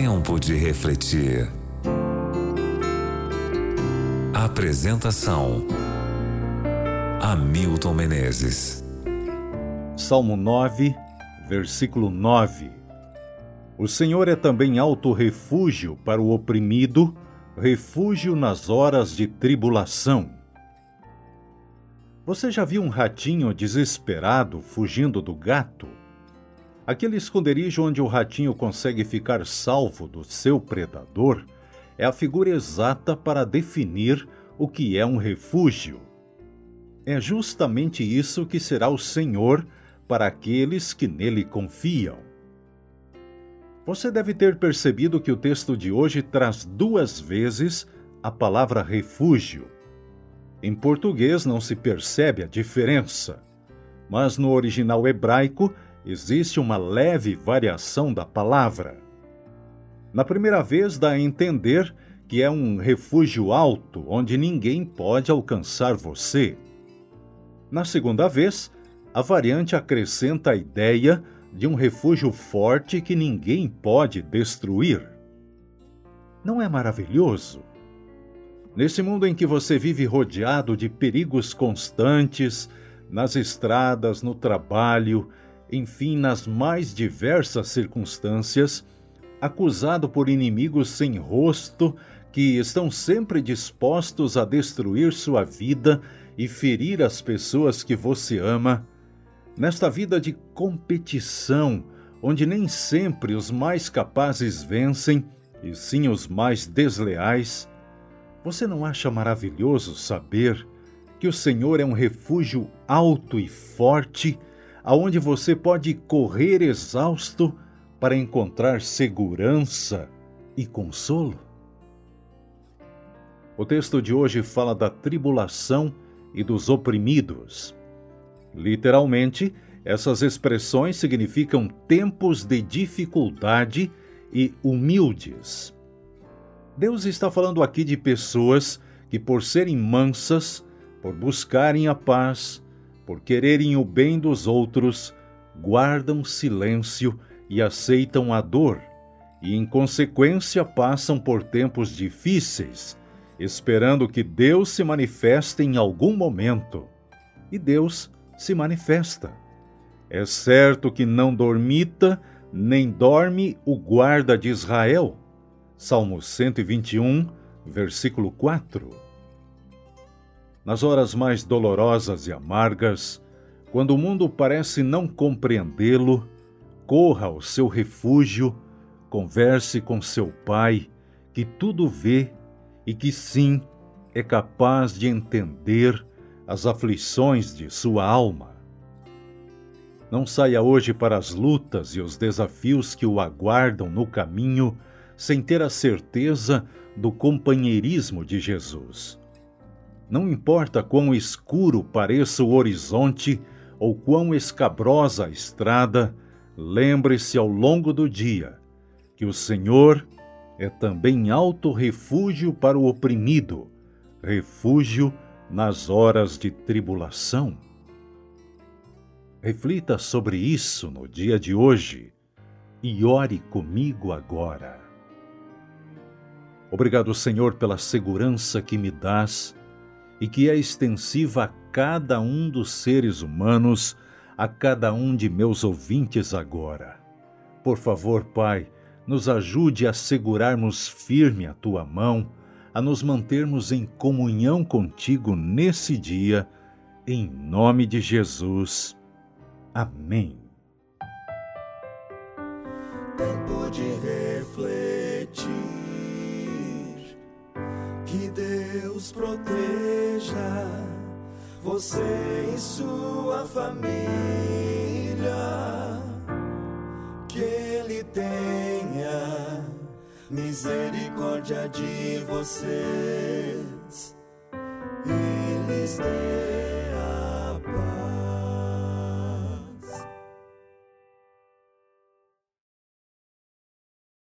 Tempo de refletir. Apresentação: Hamilton Menezes. Salmo 9, versículo 9. O Senhor é também alto refúgio para o oprimido, refúgio nas horas de tribulação. Você já viu um ratinho desesperado fugindo do gato? Aquele esconderijo onde o ratinho consegue ficar salvo do seu predador é a figura exata para definir o que é um refúgio. É justamente isso que será o Senhor para aqueles que nele confiam. Você deve ter percebido que o texto de hoje traz duas vezes a palavra refúgio. Em português não se percebe a diferença, mas no original hebraico existe uma leve variação da palavra. Na primeira vez dá a entender que é um refúgio alto onde ninguém pode alcançar você. Na segunda vez, a variante acrescenta a ideia de um refúgio forte que ninguém pode destruir. Não é maravilhoso? Nesse mundo em que você vive rodeado de perigos constantes, nas estradas, no trabalho, enfim, nas mais diversas circunstâncias, acusado por inimigos sem rosto que estão sempre dispostos a destruir sua vida e ferir as pessoas que você ama, nesta vida de competição, onde nem sempre os mais capazes vencem, e sim os mais desleais, você não acha maravilhoso saber que o Senhor é um refúgio alto e forte, aonde você pode correr exausto para encontrar segurança e consolo? O texto de hoje fala da tribulação e dos oprimidos. Literalmente, essas expressões significam tempos de dificuldade e humildes. Deus está falando aqui de pessoas que, por serem mansas, por buscarem a paz, por quererem o bem dos outros, guardam silêncio e aceitam a dor, e em consequência passam por tempos difíceis, esperando que Deus se manifeste em algum momento. E Deus se manifesta. É certo que não dormita, nem dorme o guarda de Israel Salmo 121, versículo 4. Nas horas mais dolorosas e amargas, quando o mundo parece não compreendê-lo, corra ao seu refúgio, converse com seu Pai, que tudo vê e que sim é capaz de entender as aflições de sua alma. Não saia hoje para as lutas e os desafios que o aguardam no caminho sem ter a certeza do companheirismo de Jesus. Não importa quão escuro pareça o horizonte ou quão escabrosa a estrada, lembre-se ao longo do dia que o Senhor é também alto refúgio para o oprimido, refúgio nas horas de tribulação. Reflita sobre isso no dia de hoje e ore comigo agora. Obrigado, Senhor, pela segurança que me dás e que é extensiva a cada um dos seres humanos, a cada um de meus ouvintes agora. Por favor, Pai, nos ajude a segurarmos firme a tua mão, a nos mantermos em comunhão contigo nesse dia, em nome de Jesus. Amém. Que Deus proteja você e sua família. Que Ele tenha misericórdia de vocês e lhes